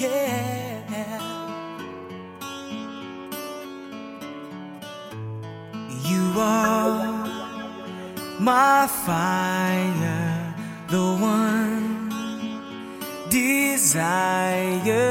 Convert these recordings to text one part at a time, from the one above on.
You are my fire, the one desire.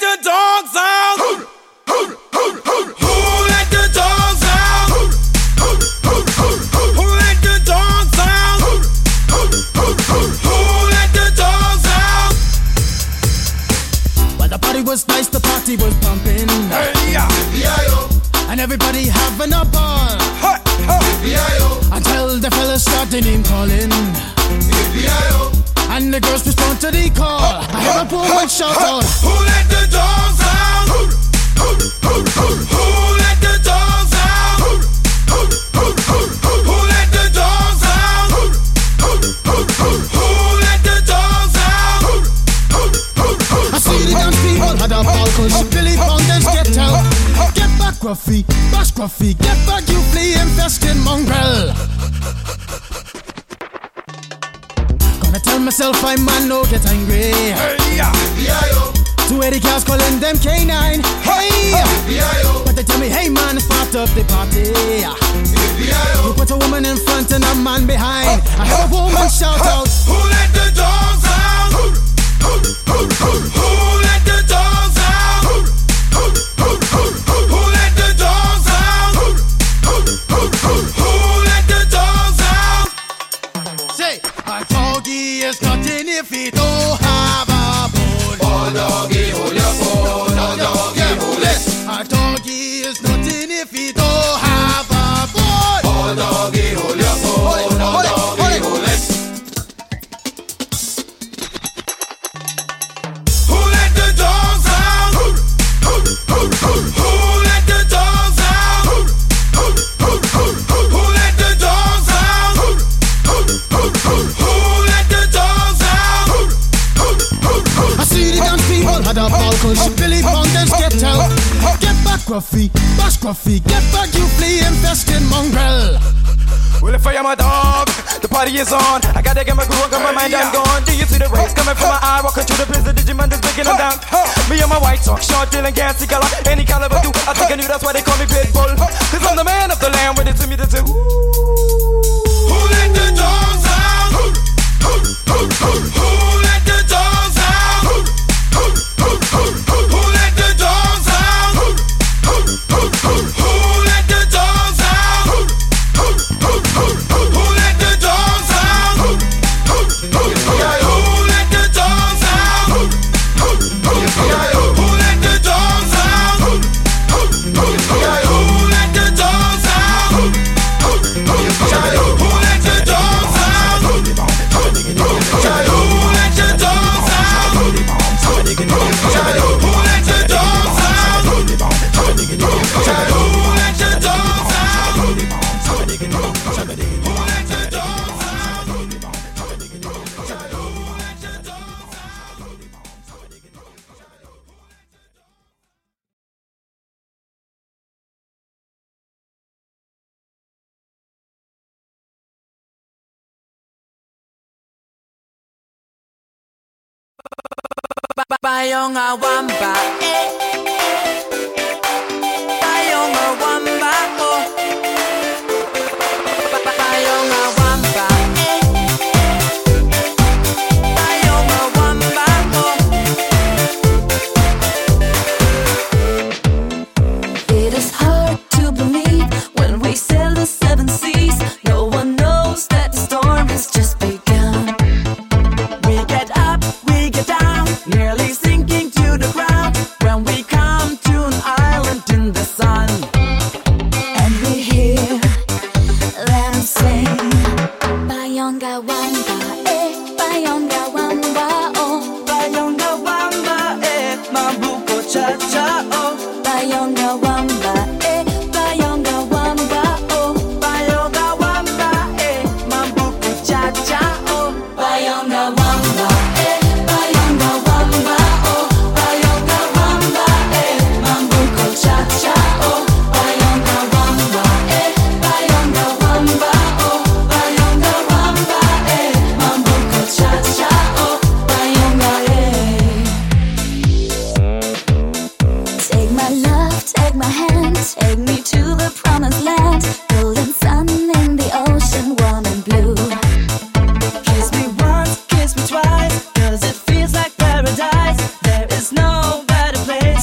the dogs out? was nice, the party was pumping. Hey, yeah. And everybody having a ball. Hey, hey. Until the fella started name calling. B-I-O. And the girls respond to the call. I hear a poor man shout out. Who let the dogs out? Who, who, who, who, who let the dogs out? Who, who, who, who, who, let the dogs out? Who, who, who, who, let the dogs out? I see the dance people had a balcony. Billy Fountains get out. Get back, Gruffy. Bash, Gruffy. Get back, you flea infested mongrel. Gonna tell myself I'm man, no get angry. Hey, yeah. B-I-O. Two Eddie girls calling them K9. Hey, B-I-O. But they tell me, hey man, it's part of the party. You put a woman in front and a man behind. I have a woman shout out.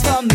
dance me.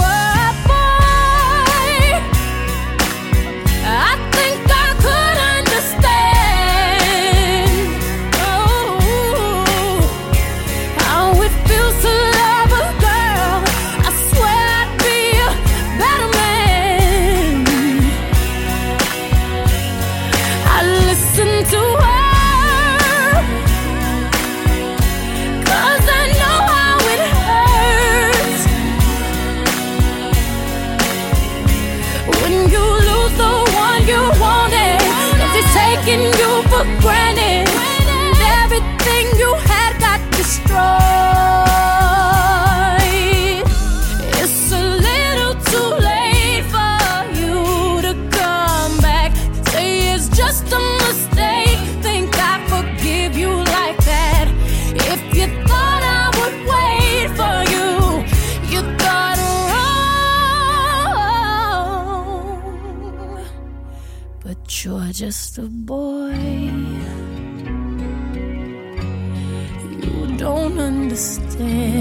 don't